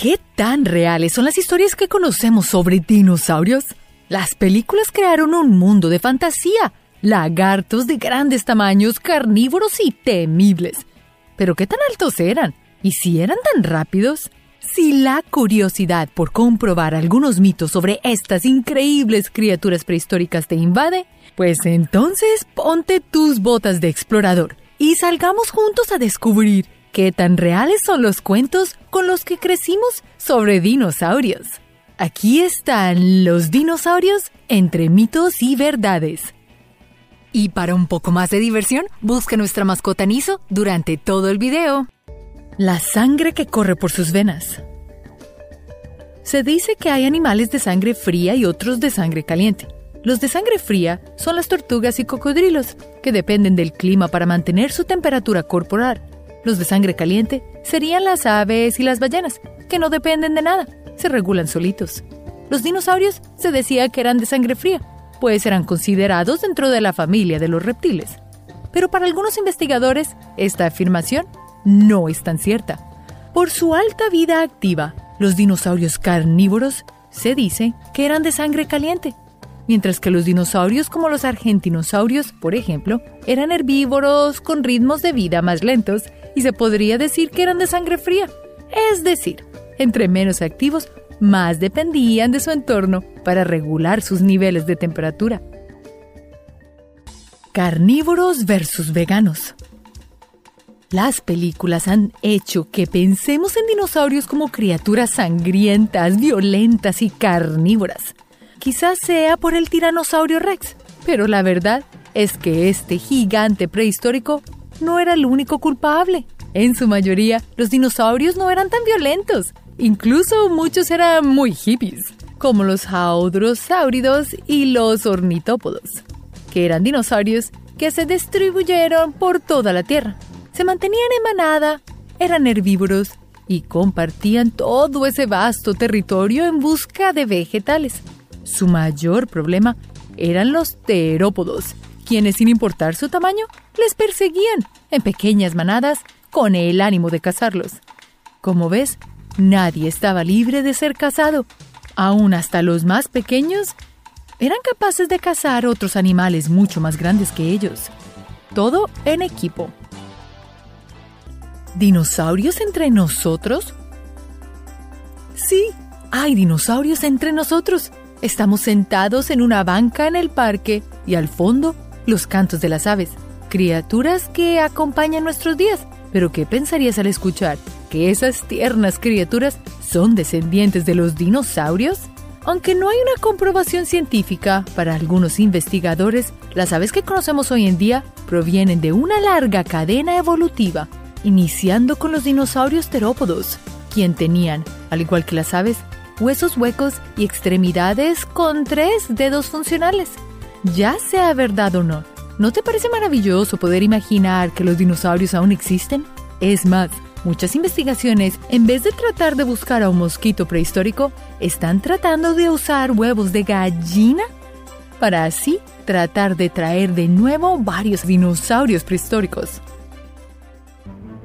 ¿Qué tan reales son las historias que conocemos sobre dinosaurios? Las películas crearon un mundo de fantasía, lagartos de grandes tamaños, carnívoros y temibles. Pero ¿qué tan altos eran? ¿Y si eran tan rápidos? Si la curiosidad por comprobar algunos mitos sobre estas increíbles criaturas prehistóricas te invade, pues entonces ponte tus botas de explorador y salgamos juntos a descubrir qué tan reales son los cuentos con los que crecimos sobre dinosaurios. Aquí están los dinosaurios entre mitos y verdades. Y para un poco más de diversión, busca nuestra mascota Niso durante todo el video. La sangre que corre por sus venas. Se dice que hay animales de sangre fría y otros de sangre caliente. Los de sangre fría son las tortugas y cocodrilos, que dependen del clima para mantener su temperatura corporal. Los de sangre caliente serían las aves y las ballenas, que no dependen de nada, se regulan solitos. Los dinosaurios se decía que eran de sangre fría, pues eran considerados dentro de la familia de los reptiles. Pero para algunos investigadores, esta afirmación no es tan cierta. Por su alta vida activa, los dinosaurios carnívoros se dice que eran de sangre caliente, mientras que los dinosaurios como los argentinosaurios, por ejemplo, eran herbívoros con ritmos de vida más lentos y se podría decir que eran de sangre fría. Es decir, entre menos activos, más dependían de su entorno para regular sus niveles de temperatura. Carnívoros versus veganos. Las películas han hecho que pensemos en dinosaurios como criaturas sangrientas, violentas y carnívoras. Quizás sea por el tiranosaurio Rex, pero la verdad es que este gigante prehistórico no era el único culpable. En su mayoría, los dinosaurios no eran tan violentos. Incluso muchos eran muy hippies, como los jaudrosáuridos y los ornitópodos, que eran dinosaurios que se distribuyeron por toda la Tierra se mantenían en manada, eran herbívoros y compartían todo ese vasto territorio en busca de vegetales. Su mayor problema eran los terópodos, quienes sin importar su tamaño les perseguían en pequeñas manadas con el ánimo de cazarlos. Como ves, nadie estaba libre de ser cazado. Aún hasta los más pequeños eran capaces de cazar otros animales mucho más grandes que ellos. Todo en equipo. ¿Dinosaurios entre nosotros? Sí, hay dinosaurios entre nosotros. Estamos sentados en una banca en el parque y al fondo los cantos de las aves, criaturas que acompañan nuestros días. Pero ¿qué pensarías al escuchar que esas tiernas criaturas son descendientes de los dinosaurios? Aunque no hay una comprobación científica, para algunos investigadores, las aves que conocemos hoy en día provienen de una larga cadena evolutiva iniciando con los dinosaurios terópodos, quien tenían, al igual que las aves, huesos huecos y extremidades con tres dedos funcionales. Ya sea verdad o no, ¿no te parece maravilloso poder imaginar que los dinosaurios aún existen? Es más, muchas investigaciones, en vez de tratar de buscar a un mosquito prehistórico, están tratando de usar huevos de gallina para así tratar de traer de nuevo varios dinosaurios prehistóricos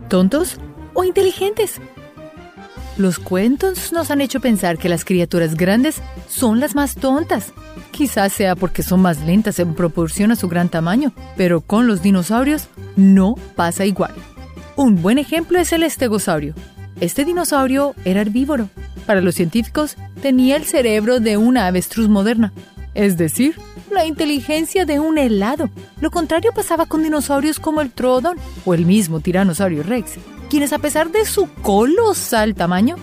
tontos o inteligentes. Los cuentos nos han hecho pensar que las criaturas grandes son las más tontas. Quizás sea porque son más lentas en proporción a su gran tamaño, pero con los dinosaurios no pasa igual. Un buen ejemplo es el estegosaurio. Este dinosaurio era herbívoro. Para los científicos, tenía el cerebro de una avestruz moderna, es decir, la inteligencia de un helado. Lo contrario pasaba con dinosaurios como el Trodon o el mismo Tiranosaurio Rex, quienes a pesar de su colosal tamaño,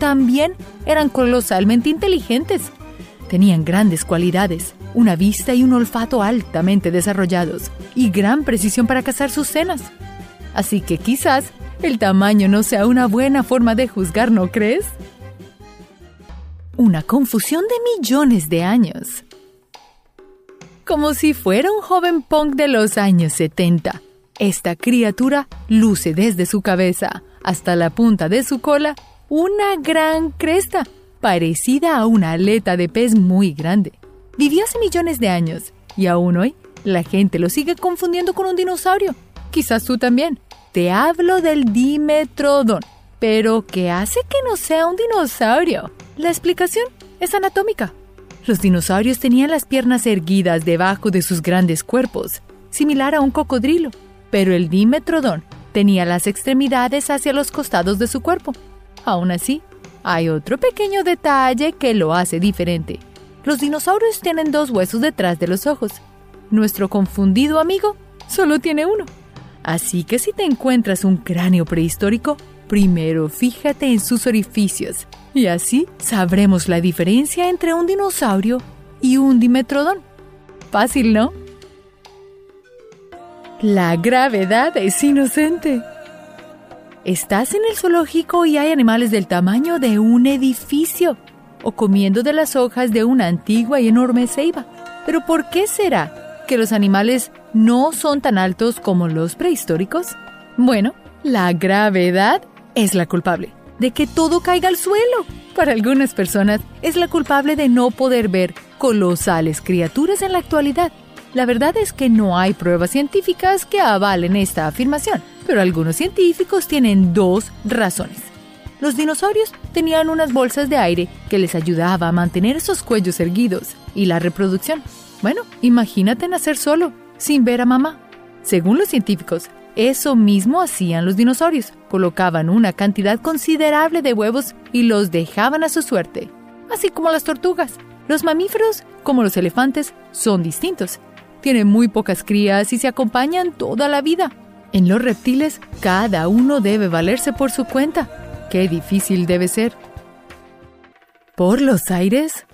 también eran colosalmente inteligentes. Tenían grandes cualidades, una vista y un olfato altamente desarrollados y gran precisión para cazar sus cenas. Así que quizás el tamaño no sea una buena forma de juzgar, ¿no crees? Una confusión de millones de años como si fuera un joven punk de los años 70. Esta criatura luce desde su cabeza hasta la punta de su cola una gran cresta, parecida a una aleta de pez muy grande. Vivió hace millones de años y aún hoy la gente lo sigue confundiendo con un dinosaurio. Quizás tú también. Te hablo del Dimetrodon, Pero, ¿qué hace que no sea un dinosaurio? La explicación es anatómica. Los dinosaurios tenían las piernas erguidas debajo de sus grandes cuerpos, similar a un cocodrilo, pero el dimetrodón tenía las extremidades hacia los costados de su cuerpo. Aún así, hay otro pequeño detalle que lo hace diferente. Los dinosaurios tienen dos huesos detrás de los ojos. Nuestro confundido amigo solo tiene uno. Así que si te encuentras un cráneo prehistórico, primero fíjate en sus orificios y así sabremos la diferencia entre un dinosaurio y un dimetrodón. Fácil, ¿no? La gravedad es inocente. Estás en el zoológico y hay animales del tamaño de un edificio o comiendo de las hojas de una antigua y enorme ceiba. Pero ¿por qué será que los animales no son tan altos como los prehistóricos? Bueno, la gravedad es la culpable de que todo caiga al suelo. Para algunas personas es la culpable de no poder ver colosales criaturas en la actualidad. La verdad es que no hay pruebas científicas que avalen esta afirmación, pero algunos científicos tienen dos razones. Los dinosaurios tenían unas bolsas de aire que les ayudaba a mantener esos cuellos erguidos y la reproducción. Bueno, imagínate nacer solo, sin ver a mamá. Según los científicos, eso mismo hacían los dinosaurios. Colocaban una cantidad considerable de huevos y los dejaban a su suerte. Así como las tortugas. Los mamíferos, como los elefantes, son distintos. Tienen muy pocas crías y se acompañan toda la vida. En los reptiles, cada uno debe valerse por su cuenta. Qué difícil debe ser. ¿Por los aires?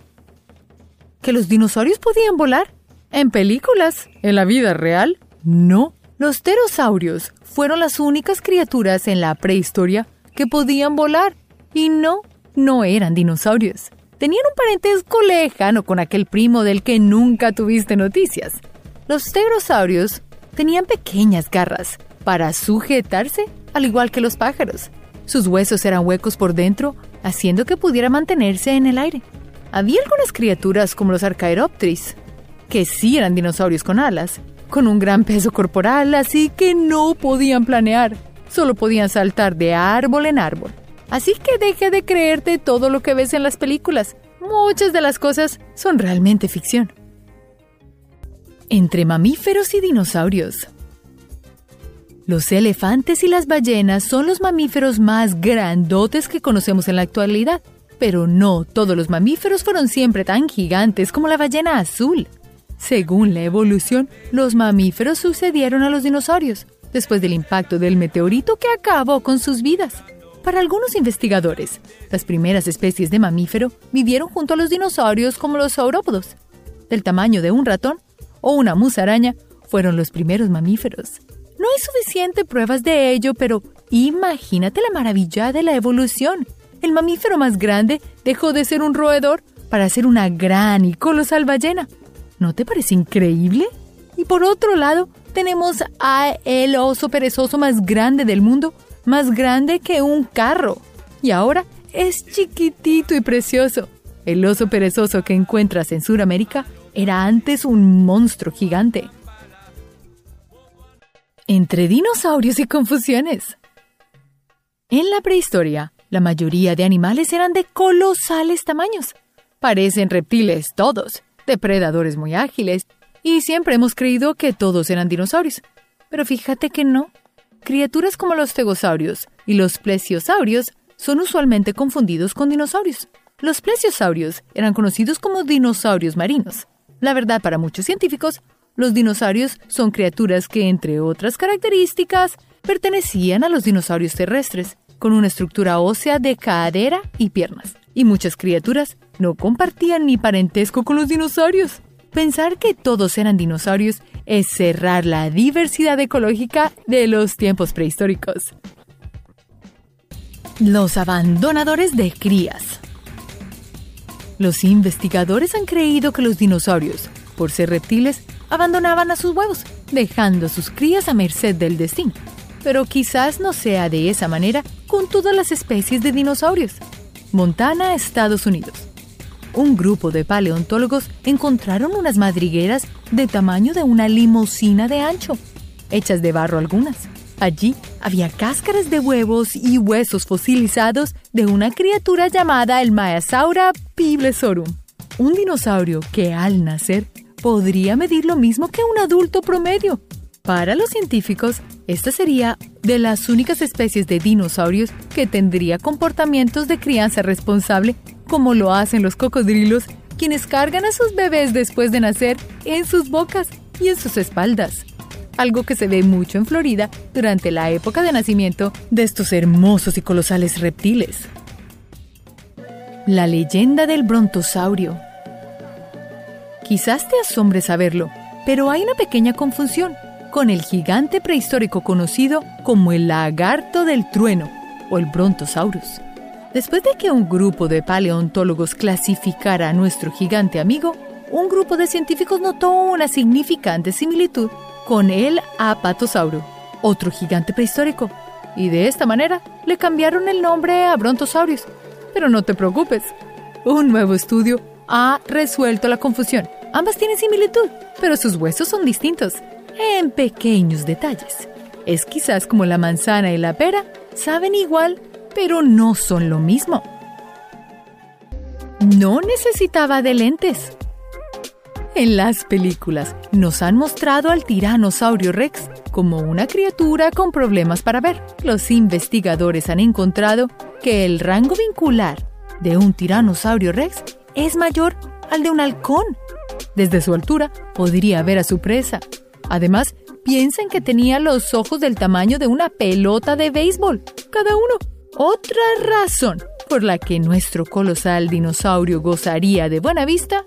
¿Que los dinosaurios podían volar? ¿En películas? ¿En la vida real? No. Los pterosaurios fueron las únicas criaturas en la prehistoria que podían volar. Y no, no eran dinosaurios. Tenían un parentesco lejano con aquel primo del que nunca tuviste noticias. Los pterosaurios tenían pequeñas garras para sujetarse, al igual que los pájaros. Sus huesos eran huecos por dentro, haciendo que pudiera mantenerse en el aire. Había algunas criaturas como los Archaeopteryx, que sí eran dinosaurios con alas, con un gran peso corporal, así que no podían planear, solo podían saltar de árbol en árbol. Así que deje de creerte todo lo que ves en las películas. Muchas de las cosas son realmente ficción. Entre mamíferos y dinosaurios. Los elefantes y las ballenas son los mamíferos más grandotes que conocemos en la actualidad, pero no todos los mamíferos fueron siempre tan gigantes como la ballena azul. Según la evolución, los mamíferos sucedieron a los dinosaurios, después del impacto del meteorito que acabó con sus vidas. Para algunos investigadores, las primeras especies de mamífero vivieron junto a los dinosaurios como los saurópodos. Del tamaño de un ratón o una musaraña fueron los primeros mamíferos. No hay suficiente pruebas de ello, pero imagínate la maravilla de la evolución. El mamífero más grande dejó de ser un roedor para ser una gran y colosal ballena. ¿No te parece increíble? Y por otro lado, tenemos a el oso perezoso más grande del mundo, más grande que un carro. Y ahora es chiquitito y precioso. El oso perezoso que encuentras en Sudamérica era antes un monstruo gigante. Entre dinosaurios y confusiones. En la prehistoria, la mayoría de animales eran de colosales tamaños. Parecen reptiles todos, depredadores muy ágiles, y siempre hemos creído que todos eran dinosaurios. Pero fíjate que no. Criaturas como los tegosaurios y los plesiosaurios son usualmente confundidos con dinosaurios. Los plesiosaurios eran conocidos como dinosaurios marinos. La verdad, para muchos científicos, los dinosaurios son criaturas que, entre otras características, pertenecían a los dinosaurios terrestres, con una estructura ósea de cadera y piernas. Y muchas criaturas no compartían ni parentesco con los dinosaurios. Pensar que todos eran dinosaurios es cerrar la diversidad ecológica de los tiempos prehistóricos. Los abandonadores de crías. Los investigadores han creído que los dinosaurios, por ser reptiles, abandonaban a sus huevos, dejando a sus crías a merced del destino. Pero quizás no sea de esa manera con todas las especies de dinosaurios. Montana, Estados Unidos un grupo de paleontólogos encontraron unas madrigueras de tamaño de una limusina de ancho, hechas de barro algunas. Allí había cáscaras de huevos y huesos fosilizados de una criatura llamada el Maesaura piblesorum, un dinosaurio que al nacer podría medir lo mismo que un adulto promedio. Para los científicos, esta sería de las únicas especies de dinosaurios que tendría comportamientos de crianza responsable como lo hacen los cocodrilos, quienes cargan a sus bebés después de nacer en sus bocas y en sus espaldas algo que se ve mucho en Florida durante la época de nacimiento de estos hermosos y colosales reptiles. La leyenda del brontosaurio. Quizás te asombre saberlo, pero hay una pequeña confusión con el gigante prehistórico conocido como el lagarto del trueno o el brontosaurus. Después de que un grupo de paleontólogos clasificara a nuestro gigante amigo, un grupo de científicos notó una significante similitud con el Apatosauro, otro gigante prehistórico, y de esta manera le cambiaron el nombre a Brontosaurus. Pero no te preocupes, un nuevo estudio ha resuelto la confusión. Ambas tienen similitud, pero sus huesos son distintos, en pequeños detalles. Es quizás como la manzana y la pera, saben igual, pero no son lo mismo. No necesitaba de lentes. En las películas nos han mostrado al tiranosaurio Rex como una criatura con problemas para ver. Los investigadores han encontrado que el rango vincular de un tiranosaurio Rex es mayor al de un halcón. Desde su altura podría ver a su presa. Además, piensan que tenía los ojos del tamaño de una pelota de béisbol, cada uno. Otra razón por la que nuestro colosal dinosaurio gozaría de buena vista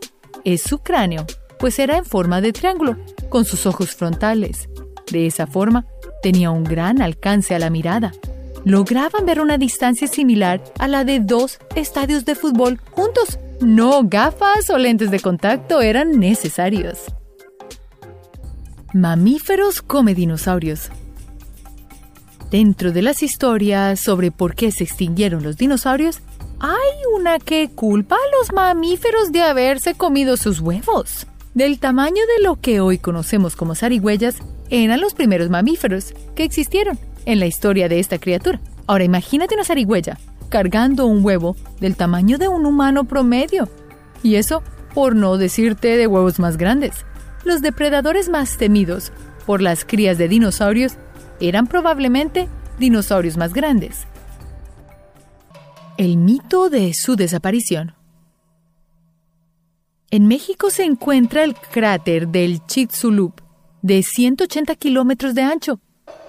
es su cráneo, pues era en forma de triángulo, con sus ojos frontales. De esa forma, tenía un gran alcance a la mirada. Lograban ver una distancia similar a la de dos estadios de fútbol juntos. No gafas o lentes de contacto eran necesarios. Mamíferos come dinosaurios. Dentro de las historias sobre por qué se extinguieron los dinosaurios, hay una que culpa a los mamíferos de haberse comido sus huevos. Del tamaño de lo que hoy conocemos como zarigüeyas, eran los primeros mamíferos que existieron en la historia de esta criatura. Ahora imagínate una zarigüeya cargando un huevo del tamaño de un humano promedio. Y eso por no decirte de huevos más grandes. Los depredadores más temidos por las crías de dinosaurios eran probablemente dinosaurios más grandes, el mito de su desaparición. En México se encuentra el cráter del Chicxulub, de 180 kilómetros de ancho,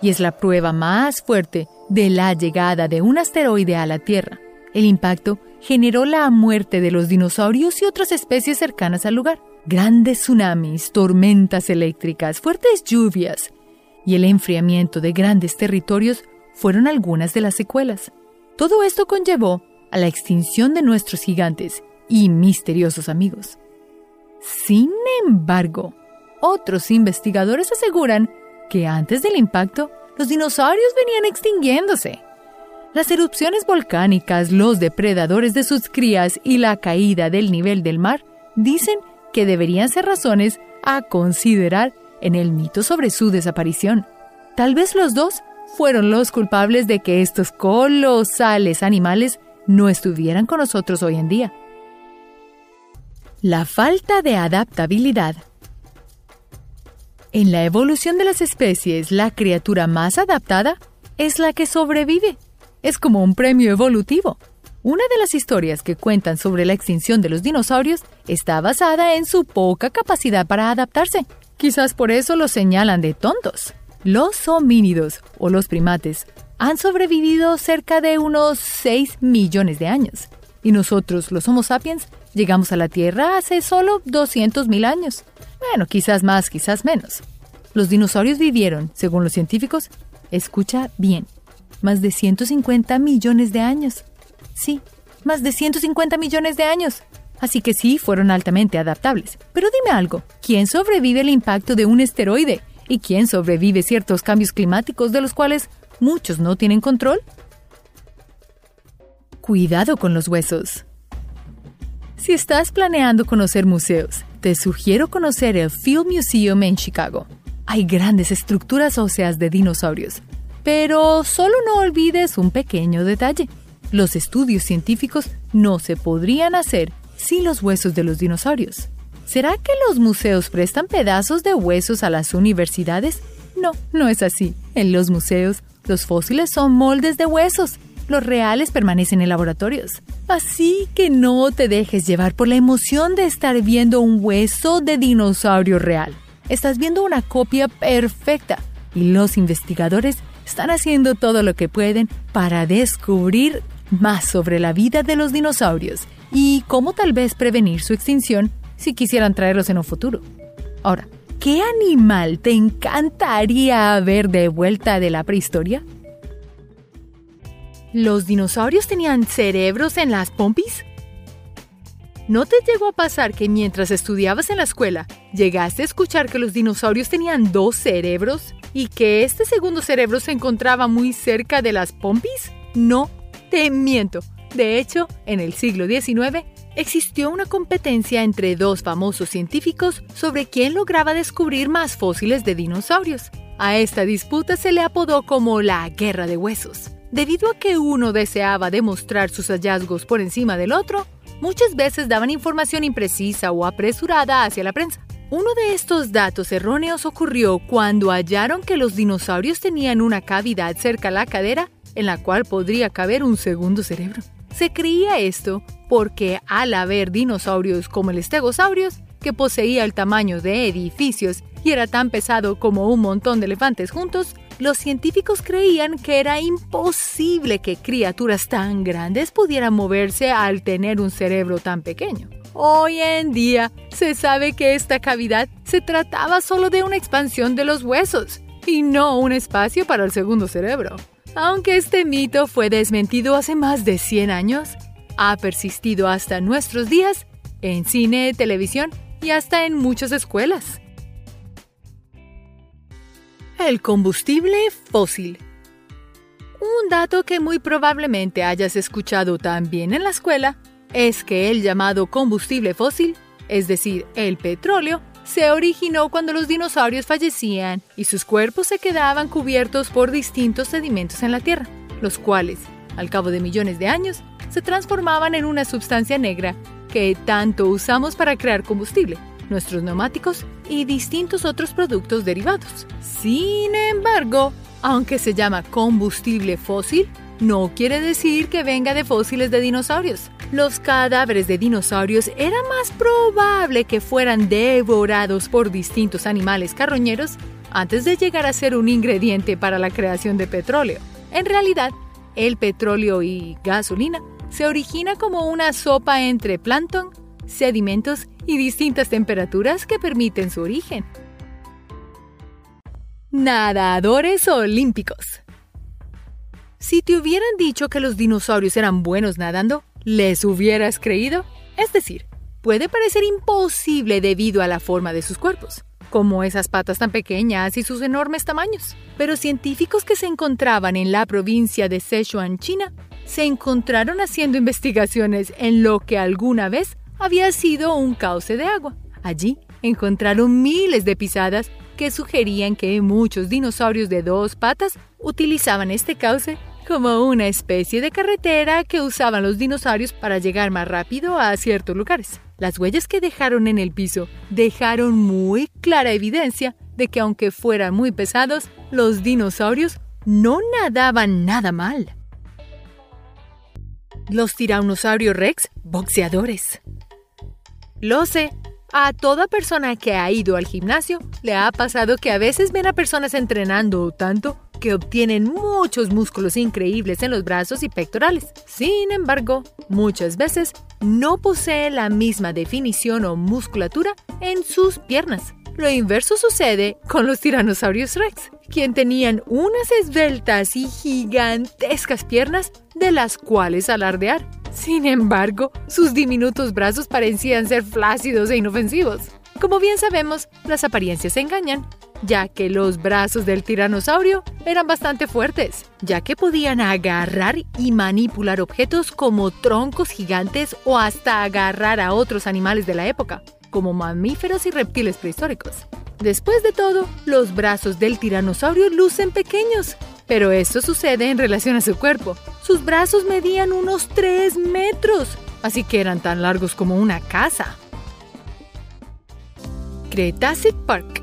y es la prueba más fuerte de la llegada de un asteroide a la Tierra. El impacto generó la muerte de los dinosaurios y otras especies cercanas al lugar. Grandes tsunamis, tormentas eléctricas, fuertes lluvias y el enfriamiento de grandes territorios fueron algunas de las secuelas. Todo esto conllevó a la extinción de nuestros gigantes y misteriosos amigos. Sin embargo, otros investigadores aseguran que antes del impacto, los dinosaurios venían extinguiéndose. Las erupciones volcánicas, los depredadores de sus crías y la caída del nivel del mar dicen que deberían ser razones a considerar en el mito sobre su desaparición. Tal vez los dos fueron los culpables de que estos colosales animales no estuvieran con nosotros hoy en día. La falta de adaptabilidad. En la evolución de las especies, la criatura más adaptada es la que sobrevive. Es como un premio evolutivo. Una de las historias que cuentan sobre la extinción de los dinosaurios está basada en su poca capacidad para adaptarse. Quizás por eso los señalan de tontos. Los homínidos o los primates han sobrevivido cerca de unos 6 millones de años y nosotros, los Homo sapiens, llegamos a la Tierra hace solo 200.000 años. Bueno, quizás más, quizás menos. Los dinosaurios vivieron, según los científicos, escucha bien, más de 150 millones de años. Sí, más de 150 millones de años. Así que sí, fueron altamente adaptables. Pero dime algo, ¿quién sobrevive al impacto de un esteroide? ¿Y quién sobrevive ciertos cambios climáticos de los cuales muchos no tienen control? Cuidado con los huesos. Si estás planeando conocer museos, te sugiero conocer el Field Museum en Chicago. Hay grandes estructuras óseas de dinosaurios, Pero solo no olvides un pequeño detalle. Los estudios científicos no se podrían hacer sin los huesos de los dinosaurios. ¿Será que los museos prestan pedazos de huesos a las universidades? No, no es así. En los museos, los fósiles son moldes de huesos. Los reales permanecen en laboratorios. Así que no te dejes llevar por la emoción de estar viendo un hueso de dinosaurio real. Estás viendo una copia perfecta y los investigadores están haciendo todo lo que pueden para descubrir más sobre la vida de los dinosaurios y cómo tal vez prevenir su extinción si quisieran traerlos en un futuro. Ahora, ¿qué animal te encantaría ver de vuelta de la prehistoria? ¿Los dinosaurios tenían cerebros en las pompis? ¿No te llegó a pasar que mientras estudiabas en la escuela llegaste a escuchar que los dinosaurios tenían dos cerebros y que este segundo cerebro se encontraba muy cerca de las pompis? No te miento. De hecho, en el siglo XIX existió una competencia entre dos famosos científicos sobre quién lograba descubrir más fósiles de dinosaurios. A esta disputa se le apodó como la Guerra de Huesos. Debido a que uno deseaba demostrar sus hallazgos por encima del otro, muchas veces daban información imprecisa o apresurada hacia la prensa. Uno de estos datos erróneos ocurrió cuando hallaron que los dinosaurios tenían una cavidad cerca a la cadera en la cual podría caber un segundo cerebro. Se creía esto porque al haber dinosaurios como el estegosaurios, que poseía el tamaño de edificios y era tan pesado como un montón de elefantes juntos, los científicos creían que era imposible que criaturas tan grandes pudieran moverse al tener un cerebro tan pequeño. Hoy en día se sabe que esta cavidad se trataba solo de una expansión de los huesos y no un espacio para el segundo cerebro. Aunque este mito fue desmentido hace más de 100 años, ha persistido hasta nuestros días en cine, televisión y hasta en muchas escuelas. El combustible fósil. Un dato que muy probablemente hayas escuchado también en la escuela es que el llamado combustible fósil, es decir, el petróleo, se originó cuando los dinosaurios fallecían y sus cuerpos se quedaban cubiertos por distintos sedimentos en la Tierra, los cuales, al cabo de millones de años, se transformaban en una sustancia negra que tanto usamos para crear combustible, nuestros neumáticos y distintos otros productos derivados. Sin embargo, aunque se llama combustible fósil, no quiere decir que venga de fósiles de dinosaurios los cadáveres de dinosaurios era más probable que fueran devorados por distintos animales carroñeros antes de llegar a ser un ingrediente para la creación de petróleo. En realidad, el petróleo y gasolina se origina como una sopa entre plancton, sedimentos y distintas temperaturas que permiten su origen. Nadadores olímpicos. Si te hubieran dicho que los dinosaurios eran buenos nadando, ¿Les hubieras creído? Es decir, puede parecer imposible debido a la forma de sus cuerpos, como esas patas tan pequeñas y sus enormes tamaños. Pero científicos que se encontraban en la provincia de Sichuan, China, se encontraron haciendo investigaciones en lo que alguna vez había sido un cauce de agua. Allí encontraron miles de pisadas que sugerían que muchos dinosaurios de dos patas utilizaban este cauce como una especie de carretera que usaban los dinosaurios para llegar más rápido a ciertos lugares. Las huellas que dejaron en el piso dejaron muy clara evidencia de que aunque fueran muy pesados, los dinosaurios no nadaban nada mal. Los tiranosaurios rex, boxeadores. Lo sé, a toda persona que ha ido al gimnasio le ha pasado que a veces ven a personas entrenando tanto que obtienen muchos músculos increíbles en los brazos y pectorales. Sin embargo, muchas veces no posee la misma definición o musculatura en sus piernas. Lo inverso sucede con los tiranosaurios rex, quien tenían unas esbeltas y gigantescas piernas de las cuales alardear. Sin embargo, sus diminutos brazos parecían ser flácidos e inofensivos. Como bien sabemos, las apariencias engañan, ya que los brazos del tiranosaurio eran bastante fuertes, ya que podían agarrar y manipular objetos como troncos gigantes o hasta agarrar a otros animales de la época, como mamíferos y reptiles prehistóricos. Después de todo, los brazos del tiranosaurio lucen pequeños, Pero esto sucede en relación a su cuerpo. Sus brazos medían unos 3 metros, así que eran tan largos como una casa. Cretacic Park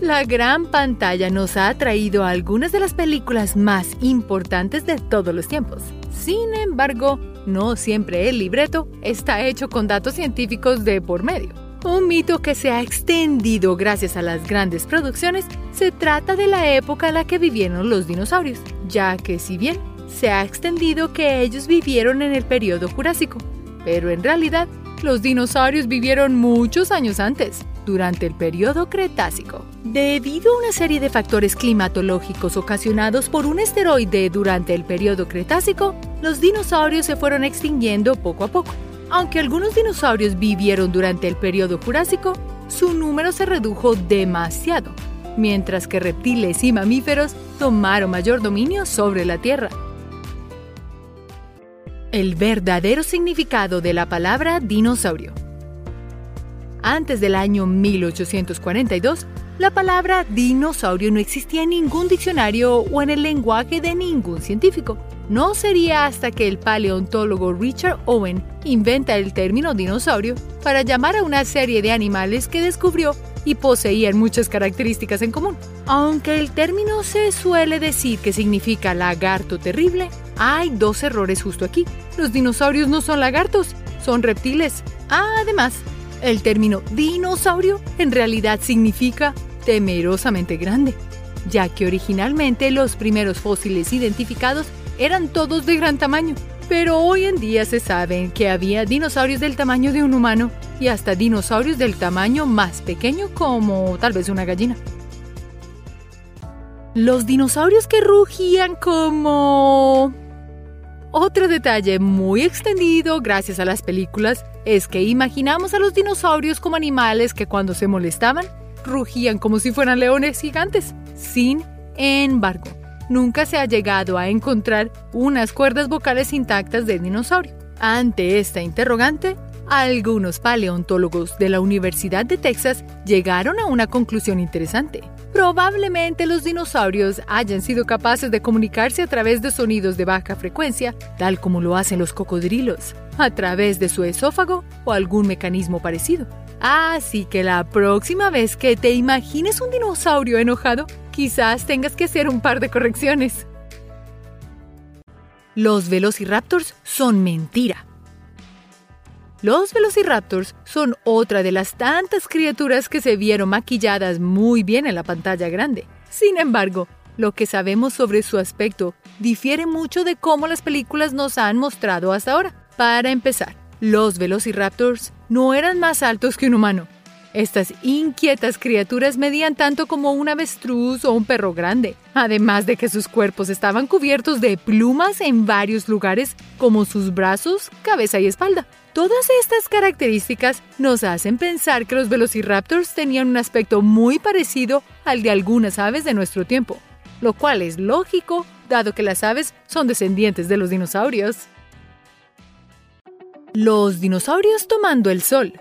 la gran pantalla nos ha traído algunas de las películas más importantes de todos los tiempos. Sin embargo, no siempre el libreto está hecho con datos científicos de por medio. Un mito que se ha extendido gracias a las grandes producciones se trata de la época en la que vivieron los dinosaurios, ya que si bien se ha extendido que ellos vivieron en el periodo Jurásico, pero en realidad los dinosaurios vivieron muchos años antes, durante el periodo Cretácico. Debido a una serie de factores climatológicos ocasionados por un esteroide durante el periodo Cretácico, los dinosaurios se fueron extinguiendo poco a poco. Aunque algunos dinosaurios vivieron durante el periodo Jurásico, su número se redujo demasiado, mientras que reptiles y mamíferos tomaron mayor dominio sobre la Tierra. El verdadero significado de la palabra dinosaurio. Antes del año 1842, la palabra dinosaurio no existía en ningún diccionario o en el lenguaje de ningún científico. No sería hasta que el paleontólogo Richard Owen inventa el término dinosaurio para llamar a una serie de animales que descubrió y poseían muchas características en común. Aunque el término se suele decir que significa lagarto terrible, hay dos errores justo aquí. Los dinosaurios no son lagartos, son reptiles. Además, el término dinosaurio en realidad significa temerosamente grande, ya que originalmente los primeros fósiles identificados eran todos de gran tamaño, pero hoy en día se sabe que había dinosaurios del tamaño de un humano y hasta dinosaurios del tamaño más pequeño como tal vez una gallina. Los dinosaurios que rugían como... Otro detalle muy extendido gracias a las películas es que imaginamos a los dinosaurios como animales que cuando se molestaban rugían como si fueran leones gigantes. Sin embargo, nunca se ha llegado a encontrar unas cuerdas vocales intactas de dinosaurio. Ante esta interrogante, algunos paleontólogos de la Universidad de Texas llegaron a una conclusión interesante. Probablemente los dinosaurios hayan sido capaces de comunicarse a través de sonidos de baja frecuencia, tal como lo hacen los cocodrilos, a través de su esófago o algún mecanismo parecido. Así que la próxima vez que te imagines un dinosaurio enojado, quizás tengas que hacer un par de correcciones. Los velociraptors son mentira. Los velociraptors son otra de las tantas criaturas que se vieron maquilladas muy bien en la pantalla grande. Sin embargo, lo que sabemos sobre su aspecto difiere mucho de cómo las películas nos han mostrado hasta ahora. Para empezar, los velociraptors no eran más altos que un humano. Estas inquietas criaturas medían tanto como un avestruz o un perro grande, además de que sus cuerpos estaban cubiertos de plumas en varios lugares, como sus brazos, cabeza y espalda. Todas estas características nos hacen pensar que los velociraptors tenían un aspecto muy parecido al de algunas aves de nuestro tiempo, lo cual es lógico, dado que las aves son descendientes de los dinosaurios. Los dinosaurios tomando el sol.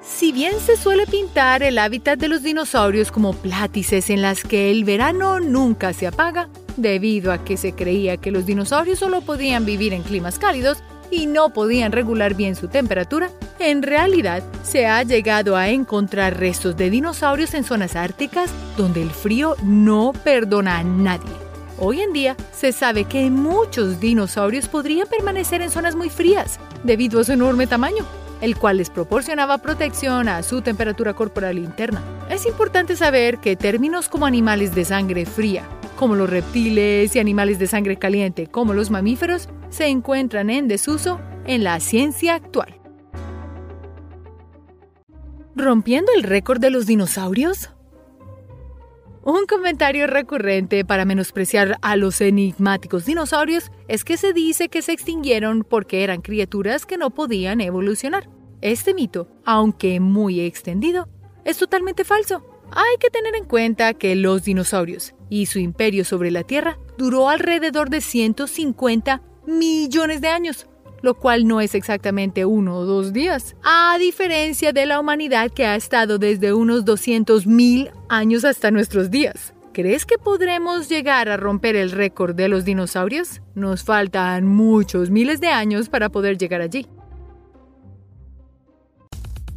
Si bien se suele pintar el hábitat de los dinosaurios como plátices en las que el verano nunca se apaga, debido a que se creía que los dinosaurios solo podían vivir en climas cálidos, y no podían regular bien su temperatura, en realidad se ha llegado a encontrar restos de dinosaurios en zonas árticas donde el frío no perdona a nadie. Hoy en día se sabe que muchos dinosaurios podrían permanecer en zonas muy frías debido a su enorme tamaño, el cual les proporcionaba protección a su temperatura corporal interna. Es importante saber que términos como animales de sangre fría como los reptiles y animales de sangre caliente, como los mamíferos, se encuentran en desuso en la ciencia actual. ¿Rompiendo el récord de los dinosaurios? Un comentario recurrente para menospreciar a los enigmáticos dinosaurios es que se dice que se extinguieron porque eran criaturas que no podían evolucionar. Este mito, aunque muy extendido, es totalmente falso. Hay que tener en cuenta que los dinosaurios y su imperio sobre la Tierra duró alrededor de 150 millones de años, lo cual no es exactamente uno o dos días, a diferencia de la humanidad que ha estado desde unos 200 mil años hasta nuestros días, ¿Crees que podremos llegar a romper el récord de los dinosaurios? Nos faltan muchos miles de años para poder llegar allí.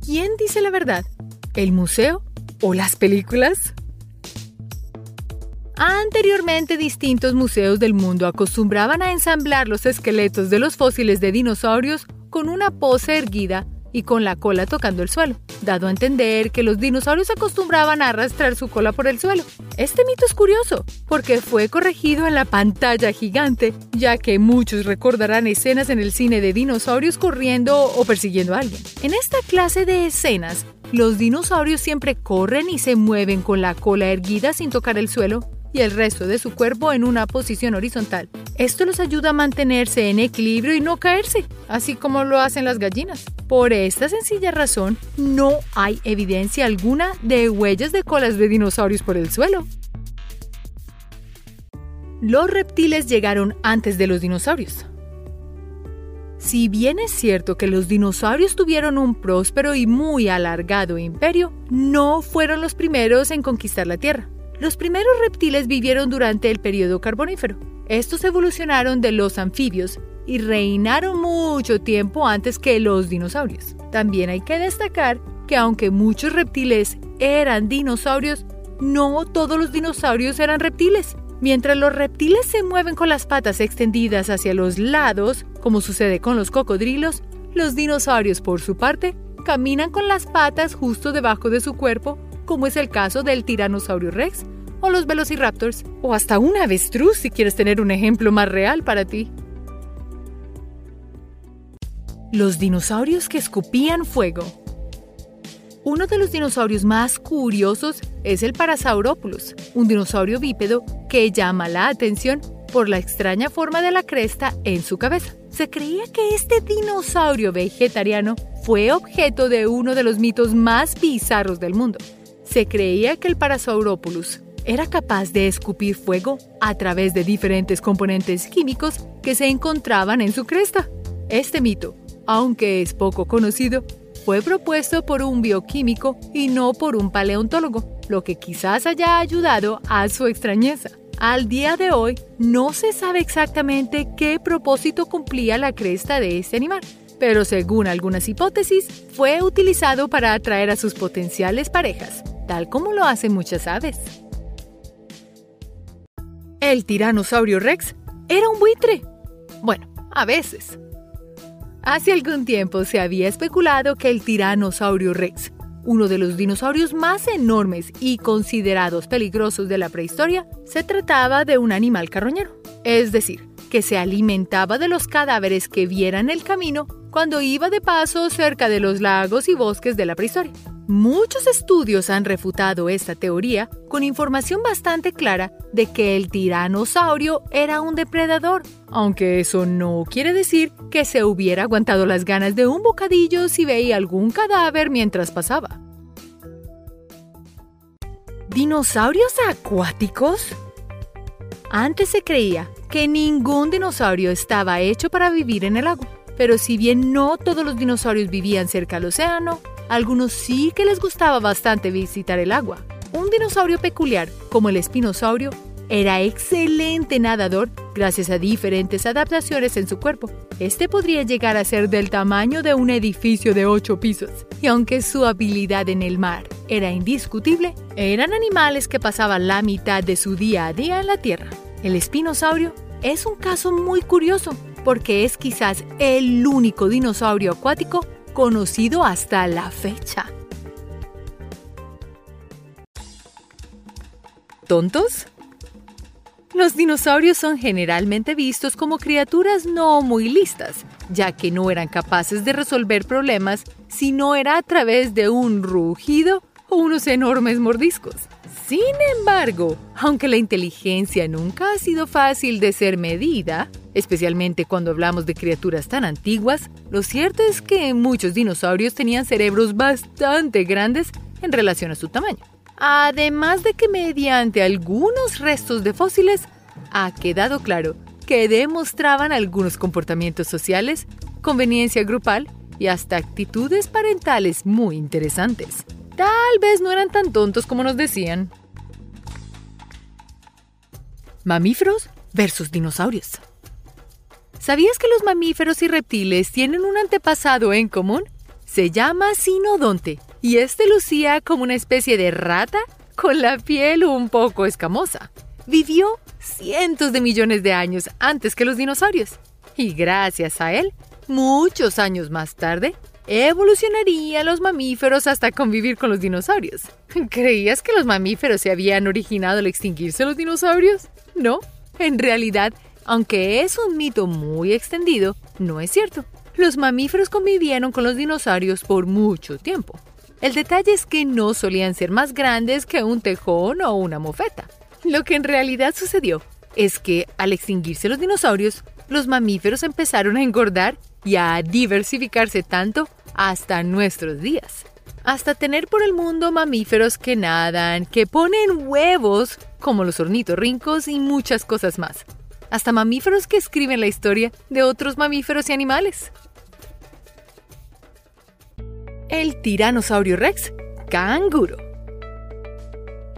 ¿Quién dice la verdad? ¿El museo o las películas? Anteriormente, distintos museos del mundo acostumbraban a ensamblar los esqueletos de los fósiles de dinosaurios con una pose erguida y con la cola tocando el suelo, dado a entender que los dinosaurios acostumbraban a arrastrar su cola por el suelo. Este mito es curioso, porque fue corregido en la pantalla gigante, ya que muchos recordarán escenas en el cine de dinosaurios corriendo o persiguiendo a alguien. En esta clase de escenas, los dinosaurios siempre corren y se mueven con la cola erguida sin tocar el suelo, y el resto de su cuerpo en una posición horizontal. Esto los ayuda a mantenerse en equilibrio y no caerse, así como lo hacen las gallinas. Por esta sencilla razón, no hay evidencia alguna de huellas de colas de dinosaurios por el suelo. Los reptiles llegaron antes de los dinosaurios. Si bien es cierto que los dinosaurios tuvieron un próspero y muy alargado imperio, no fueron los primeros en conquistar la Tierra. Los primeros reptiles vivieron durante el periodo carbonífero. Estos evolucionaron de los anfibios y reinaron mucho tiempo antes que los dinosaurios. También hay que destacar que aunque muchos reptiles eran dinosaurios, no todos los dinosaurios eran reptiles. Mientras los reptiles se mueven con las patas extendidas hacia los lados, como sucede con los cocodrilos, los dinosaurios, por su parte, caminan con las patas justo debajo de su cuerpo, como es el caso del tiranosaurio rex o los velociraptors, o hasta un avestruz si quieres tener un ejemplo más real para ti. Los dinosaurios que escupían fuego. Uno de los dinosaurios más curiosos es el Parasauropoulos, un dinosaurio bípedo que llama la atención por la extraña forma de la cresta en su cabeza. Se creía que este dinosaurio vegetariano fue objeto de uno de los mitos más bizarros del mundo. Se creía que el Parasauropoulos era capaz de escupir fuego a través de diferentes componentes químicos que se encontraban en su cresta. Este mito, aunque es poco conocido, fue propuesto por un bioquímico y no por un paleontólogo, lo que quizás haya ayudado a su extrañeza. Al día de hoy, no se sabe exactamente qué propósito cumplía la cresta de este animal, pero según algunas hipótesis, fue utilizado para atraer a sus potenciales parejas, tal como lo hacen muchas aves. ¿El tiranosaurio Rex era un buitre? Bueno, a veces. Hace algún tiempo se había especulado que el tiranosaurio Rex, uno de los dinosaurios más enormes y considerados peligrosos de la prehistoria, se trataba de un animal carroñero, es decir, que se alimentaba de los cadáveres que viera en el camino cuando iba de paso cerca de los lagos y bosques de la prehistoria. Muchos estudios han refutado esta teoría con información bastante clara de que el tiranosaurio era un depredador, aunque eso no quiere decir que se hubiera aguantado las ganas de un bocadillo si veía algún cadáver mientras pasaba. ¿Dinosaurios acuáticos? Antes se creía que ningún dinosaurio estaba hecho para vivir en el agua, pero si bien no todos los dinosaurios vivían cerca del océano, algunos sí que les gustaba bastante visitar el agua. Un dinosaurio peculiar, como el espinosaurio, era excelente nadador gracias a diferentes adaptaciones en su cuerpo. Este podría llegar a ser del tamaño de un edificio de 8 pisos. Y aunque su habilidad en el mar era indiscutible, eran animales que pasaban la mitad de su día a día en la tierra. El espinosaurio es un caso muy curioso porque es quizás el único dinosaurio acuático conocido hasta la fecha. ¿Tontos? Los dinosaurios son generalmente vistos como criaturas no muy listas, ya que no eran capaces de resolver problemas si no era a través de un rugido o unos enormes mordiscos. Sin embargo, aunque la inteligencia nunca ha sido fácil de ser medida, especialmente cuando hablamos de criaturas tan antiguas, lo cierto es que muchos dinosaurios tenían cerebros bastante grandes en relación a su tamaño. Además de que mediante algunos restos de fósiles ha quedado claro que demostraban algunos comportamientos sociales, conveniencia grupal y hasta actitudes parentales muy interesantes. Tal vez no eran tan tontos como nos decían. Mamíferos versus dinosaurios. ¿Sabías que los mamíferos y reptiles tienen un antepasado en común? Se llama sinodonte y este lucía como una especie de rata con la piel un poco escamosa. Vivió cientos de millones de años antes que los dinosaurios y gracias a él, muchos años más tarde, evolucionarían los mamíferos hasta convivir con los dinosaurios. ¿Creías que los mamíferos se habían originado al extinguirse los dinosaurios? No, en realidad, aunque es un mito muy extendido, no es cierto. Los mamíferos convivieron con los dinosaurios por mucho tiempo. El detalle es que no solían ser más grandes que un tejón o una mofeta. Lo que en realidad sucedió es que al extinguirse los dinosaurios, los mamíferos empezaron a engordar y a diversificarse tanto hasta nuestros días. Hasta tener por el mundo mamíferos que nadan, que ponen huevos, como los ornitorrincos y muchas cosas más. Hasta mamíferos que escriben la historia de otros mamíferos y animales. El tiranosaurio rex, canguro.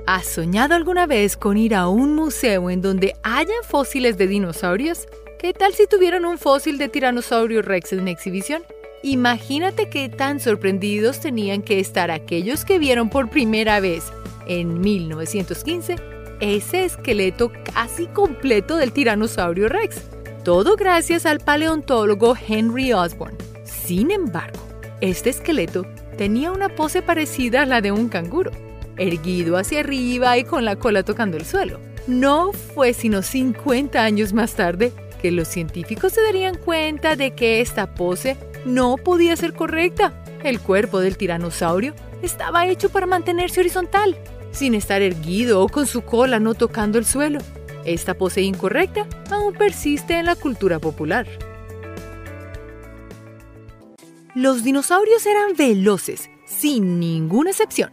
¿Has soñado alguna vez con ir a un museo en donde hayan fósiles de dinosaurios? ¿Qué tal si tuvieran un fósil de tiranosaurio rex en exhibición? Imagínate qué tan sorprendidos tenían que estar aquellos que vieron por primera vez, en 1915, ese esqueleto casi completo del tiranosaurio rex. Todo gracias al paleontólogo Henry Osborn. Sin embargo, este esqueleto tenía una pose parecida a la de un canguro, erguido hacia arriba y con la cola tocando el suelo. No fue sino 50 años más tarde que los científicos se darían cuenta de que esta pose no podía ser correcta. El cuerpo del tiranosaurio estaba hecho para mantenerse horizontal, sin estar erguido o con su cola no tocando el suelo. Esta pose incorrecta aún persiste en la cultura popular. Los dinosaurios eran veloces, sin ninguna excepción.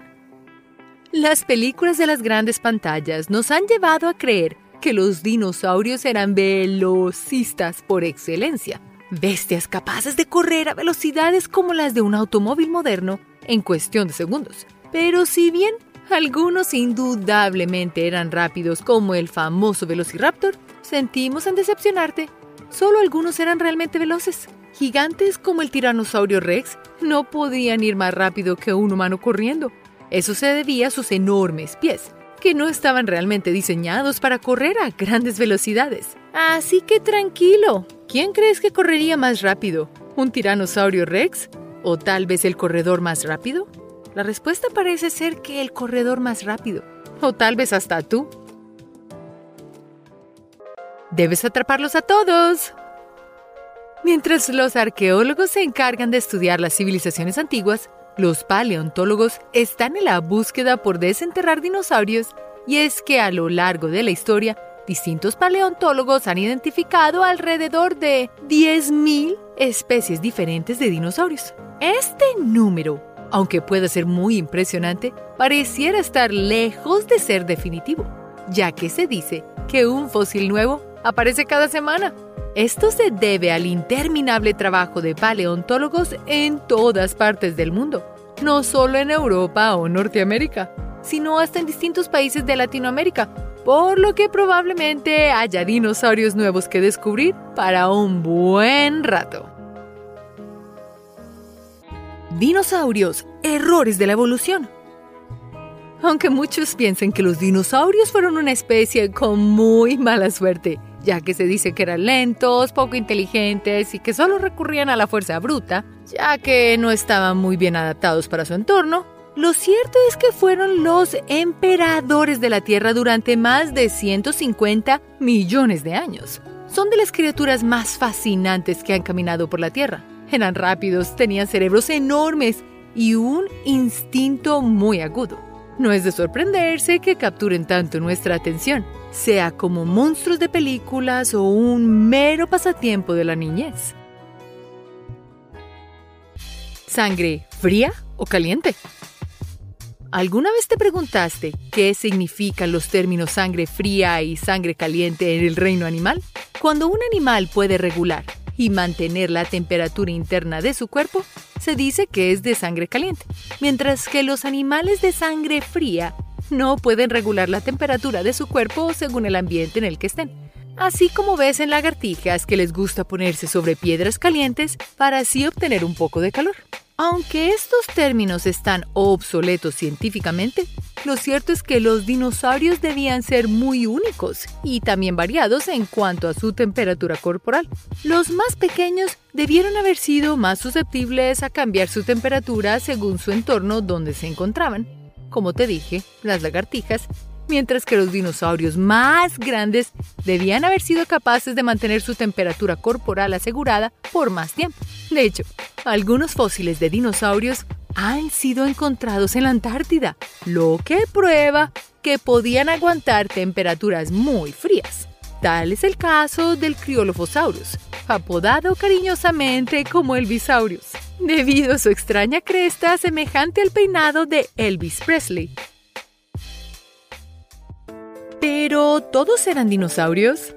Las películas de las grandes pantallas nos han llevado a creer que los dinosaurios eran velocistas por excelencia, bestias capaces de correr a velocidades como las de un automóvil moderno en cuestión de segundos. Pero si bien algunos indudablemente eran rápidos como el famoso Velociraptor, sentimos en decepcionarte, solo algunos eran realmente veloces. Gigantes como el tiranosaurio Rex no podían ir más rápido que un humano corriendo eso se debía a sus enormes pies, que no estaban realmente diseñados para correr a grandes velocidades. Así que tranquilo, ¿quién crees que correría más rápido? ¿Un tiranosaurio rex? ¿O tal vez el corredor más rápido? La respuesta parece ser que el corredor más rápido. O tal vez hasta tú. Debes atraparlos a todos. Mientras los arqueólogos se encargan de estudiar las civilizaciones antiguas, los paleontólogos están en la búsqueda por desenterrar dinosaurios y es que a lo largo de la historia, distintos paleontólogos han identificado alrededor de 10.000 especies diferentes de dinosaurios. Este número, aunque pueda ser muy impresionante, pareciera estar lejos de ser definitivo, ya que se dice que un fósil nuevo aparece cada semana. Esto se debe al interminable trabajo de paleontólogos en todas partes del mundo, no solo en Europa o Norteamérica, sino hasta en distintos países de Latinoamérica, por lo que probablemente haya dinosaurios nuevos que descubrir para un buen rato. Dinosaurios, errores de la evolución. Aunque muchos piensen que los dinosaurios fueron una especie con muy mala suerte, ya que se dice que eran lentos, poco inteligentes y que solo recurrían a la fuerza bruta, ya que no estaban muy bien adaptados para su entorno. Lo cierto es que fueron los emperadores de la Tierra durante más de 150 millones de años. Son de las criaturas más fascinantes que han caminado por la Tierra. Eran rápidos, tenían cerebros enormes y un instinto muy agudo. No es de sorprenderse que capturen tanto nuestra atención sea como monstruos de películas o un mero pasatiempo de la niñez. ¿Sangre fría o caliente? ¿Alguna vez te preguntaste qué significan los términos sangre fría y sangre caliente en el reino animal? Cuando un animal puede regular y mantener la temperatura interna de su cuerpo, se dice que es de sangre caliente, mientras que los animales de sangre fría no pueden regular la temperatura de su cuerpo según el ambiente en el que estén. Así como ves en lagartijas que les gusta ponerse sobre piedras calientes para así obtener un poco de calor. Aunque estos términos están obsoletos científicamente, lo cierto es que los dinosaurios debían ser muy únicos y también variados en cuanto a su temperatura corporal. Los más pequeños debieron haber sido más susceptibles a cambiar su temperatura según su entorno donde se encontraban. Como te dije, las lagartijas mientras que los dinosaurios más grandes debían haber sido capaces de mantener su temperatura corporal asegurada por más tiempo. De hecho, algunos fósiles de dinosaurios han sido encontrados en la Antártida, lo que prueba que podían aguantar temperaturas muy frías. Tal es el caso del Criolophosaurus, apodado cariñosamente como Elvisaurus, debido a su extraña cresta semejante al peinado de Elvis Presley, pero, ¿todos eran dinosaurios?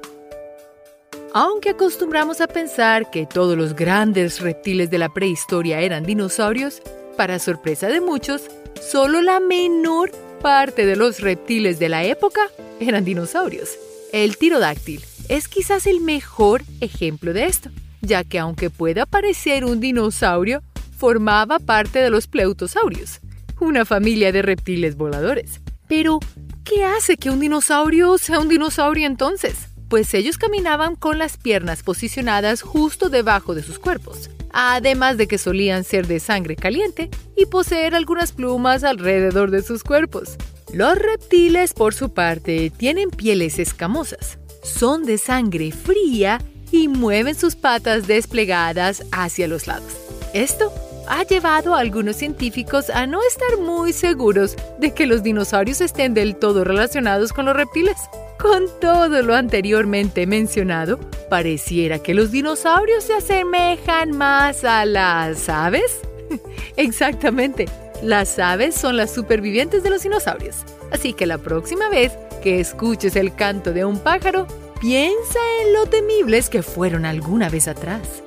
Aunque acostumbramos a pensar que todos los grandes reptiles de la prehistoria eran dinosaurios, para sorpresa de muchos, solo la menor parte de los reptiles de la época eran dinosaurios. El tirodáctil es quizás el mejor ejemplo de esto, ya que aunque pueda parecer un dinosaurio, formaba parte de los pleutosaurios, una familia de reptiles voladores. Pero, ¿Qué hace que un dinosaurio sea un dinosaurio entonces? Pues ellos caminaban con las piernas posicionadas justo debajo de sus cuerpos, además de que solían ser de sangre caliente y poseer algunas plumas alrededor de sus cuerpos. Los reptiles, por su parte, tienen pieles escamosas, son de sangre fría y mueven sus patas desplegadas hacia los lados. Esto ha llevado a algunos científicos a no estar muy seguros de que los dinosaurios estén del todo relacionados con los reptiles. Con todo lo anteriormente mencionado, pareciera que los dinosaurios se asemejan más a las aves. Exactamente, las aves son las supervivientes de los dinosaurios. Así que la próxima vez que escuches el canto de un pájaro, piensa en lo temibles que fueron alguna vez atrás.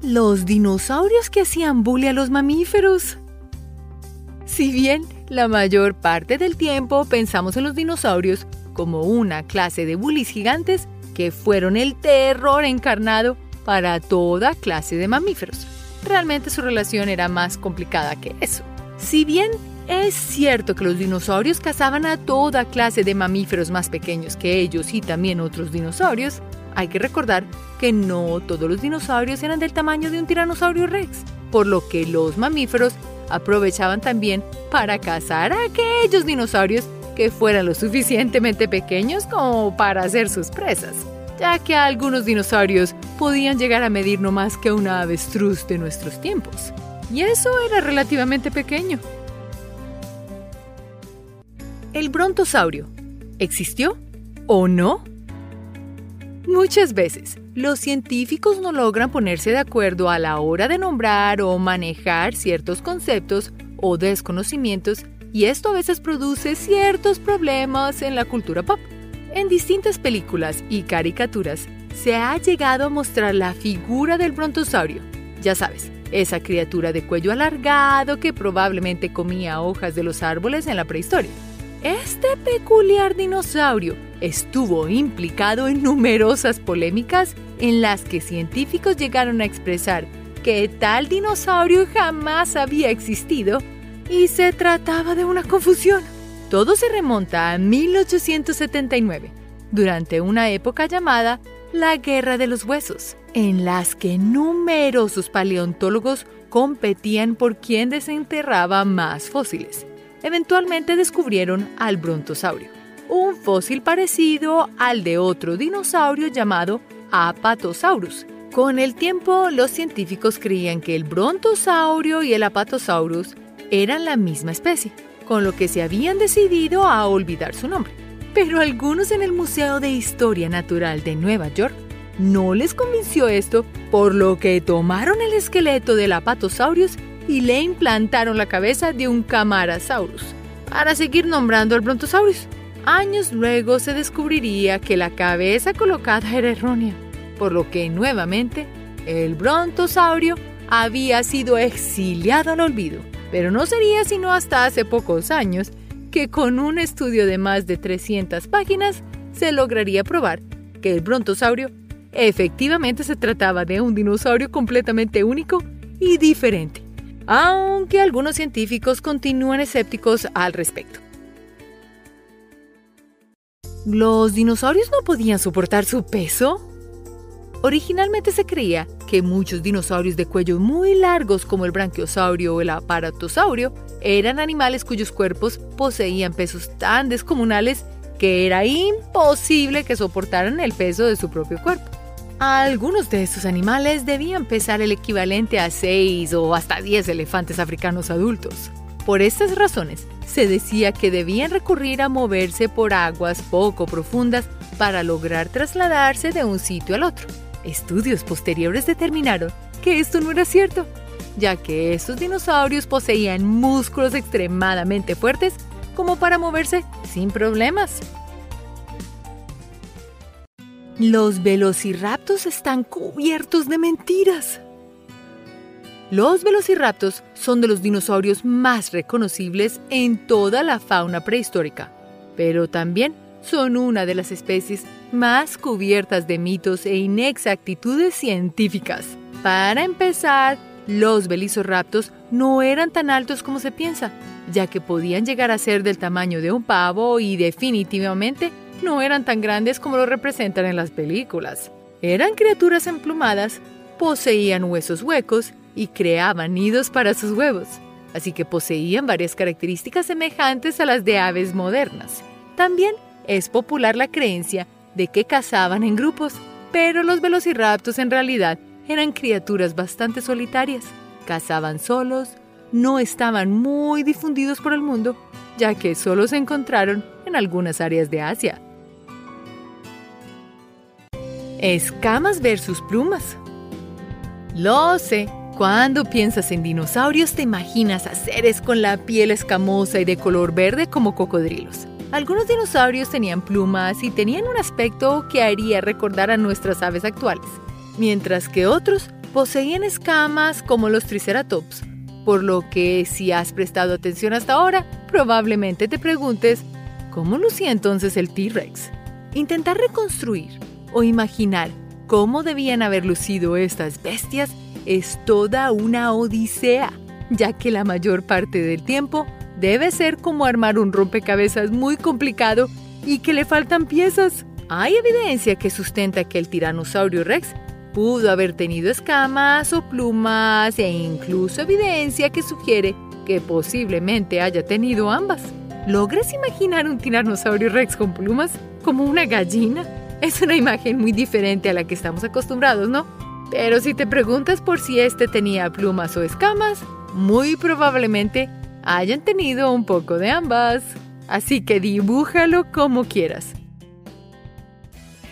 Los dinosaurios que hacían bully a los mamíferos. Si bien la mayor parte del tiempo pensamos en los dinosaurios como una clase de bullies gigantes que fueron el terror encarnado para toda clase de mamíferos. Realmente su relación era más complicada que eso. Si bien es cierto que los dinosaurios cazaban a toda clase de mamíferos más pequeños que ellos y también otros dinosaurios, hay que recordar que no todos los dinosaurios eran del tamaño de un tiranosaurio rex, por lo que los mamíferos aprovechaban también para cazar a aquellos dinosaurios que fueran lo suficientemente pequeños como para hacer sus presas, ya que algunos dinosaurios podían llegar a medir no más que una avestruz de nuestros tiempos. Y eso era relativamente pequeño. ¿El brontosaurio existió o no? Muchas veces, los científicos no logran ponerse de acuerdo a la hora de nombrar o manejar ciertos conceptos o desconocimientos y esto a veces produce ciertos problemas en la cultura pop. En distintas películas y caricaturas se ha llegado a mostrar la figura del brontosaurio. Ya sabes, esa criatura de cuello alargado que probablemente comía hojas de los árboles en la prehistoria. Este peculiar dinosaurio estuvo implicado en numerosas polémicas en las que científicos llegaron a expresar que tal dinosaurio jamás había existido y se trataba de una confusión. Todo se remonta a 1879, durante una época llamada la Guerra de los Huesos, en las que numerosos paleontólogos competían por quién desenterraba más fósiles eventualmente descubrieron al brontosaurio, un fósil parecido al de otro dinosaurio llamado Apatosaurus. Con el tiempo, los científicos creían que el brontosaurio y el Apatosaurus eran la misma especie, con lo que se habían decidido a olvidar su nombre. Pero algunos en el Museo de Historia Natural de Nueva York no les convenció esto, por lo que tomaron el esqueleto del Apatosaurus y le implantaron la cabeza de un Camarasaurus para seguir nombrando al Brontosaurus. Años luego se descubriría que la cabeza colocada era errónea, por lo que nuevamente el brontosaurio había sido exiliado al olvido. Pero no sería sino hasta hace pocos años que con un estudio de más de 300 páginas se lograría probar que el brontosaurio efectivamente se trataba de un dinosaurio completamente único y diferente, aunque algunos científicos continúan escépticos al respecto. ¿Los dinosaurios no podían soportar su peso? Originalmente se creía que muchos dinosaurios de cuello muy largos como el branquiosaurio o el aparatosaurio eran animales cuyos cuerpos poseían pesos tan descomunales que era imposible que soportaran el peso de su propio cuerpo. Algunos de estos animales debían pesar el equivalente a 6 o hasta 10 elefantes africanos adultos. Por estas razones, se decía que debían recurrir a moverse por aguas poco profundas para lograr trasladarse de un sitio al otro. Estudios posteriores determinaron que esto no era cierto, ya que estos dinosaurios poseían músculos extremadamente fuertes como para moverse sin problemas. Los velociraptos están cubiertos de mentiras. Los velociraptos son de los dinosaurios más reconocibles en toda la fauna prehistórica, pero también son una de las especies más cubiertas de mitos e inexactitudes científicas. Para empezar, los velociraptos no eran tan altos como se piensa, ya que podían llegar a ser del tamaño de un pavo y definitivamente no eran tan grandes como lo representan en las películas. Eran criaturas emplumadas, poseían huesos huecos y creaban nidos para sus huevos, así que poseían varias características semejantes a las de aves modernas. También es popular la creencia de que cazaban en grupos, pero los velociraptos en realidad eran criaturas bastante solitarias. Cazaban solos, no estaban muy difundidos por el mundo, ya que solo se encontraron en algunas áreas de Asia. Escamas versus plumas. Lo sé, cuando piensas en dinosaurios te imaginas a seres con la piel escamosa y de color verde como cocodrilos. Algunos dinosaurios tenían plumas y tenían un aspecto que haría recordar a nuestras aves actuales, mientras que otros poseían escamas como los triceratops, por lo que si has prestado atención hasta ahora, probablemente te preguntes, ¿cómo lucía entonces el T-Rex? Intentar reconstruir o imaginar cómo debían haber lucido estas bestias es toda una odisea, ya que la mayor parte del tiempo debe ser como armar un rompecabezas muy complicado y que le faltan piezas. Hay evidencia que sustenta que el tiranosaurio rex pudo haber tenido escamas o plumas e incluso evidencia que sugiere que posiblemente haya tenido ambas. ¿Logras imaginar un tiranosaurio rex con plumas como una gallina? Es una imagen muy diferente a la que estamos acostumbrados, ¿no? Pero si te preguntas por si este tenía plumas o escamas, muy probablemente hayan tenido un poco de ambas. Así que dibújalo como quieras.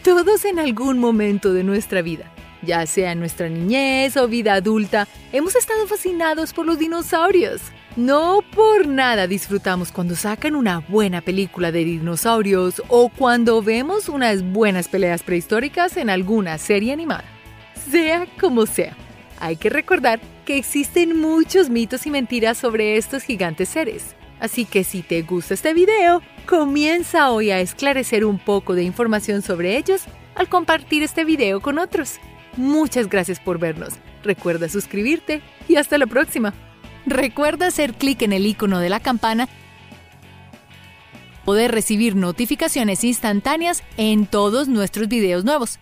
Todos en algún momento de nuestra vida, ya sea en nuestra niñez o vida adulta, hemos estado fascinados por los dinosaurios. No por nada disfrutamos cuando sacan una buena película de dinosaurios o cuando vemos unas buenas peleas prehistóricas en alguna serie animada. Sea como sea, hay que recordar que existen muchos mitos y mentiras sobre estos gigantes seres. Así que si te gusta este video, comienza hoy a esclarecer un poco de información sobre ellos al compartir este video con otros. Muchas gracias por vernos. Recuerda suscribirte y hasta la próxima. Recuerda hacer clic en el icono de la campana poder recibir notificaciones instantáneas en todos nuestros videos nuevos.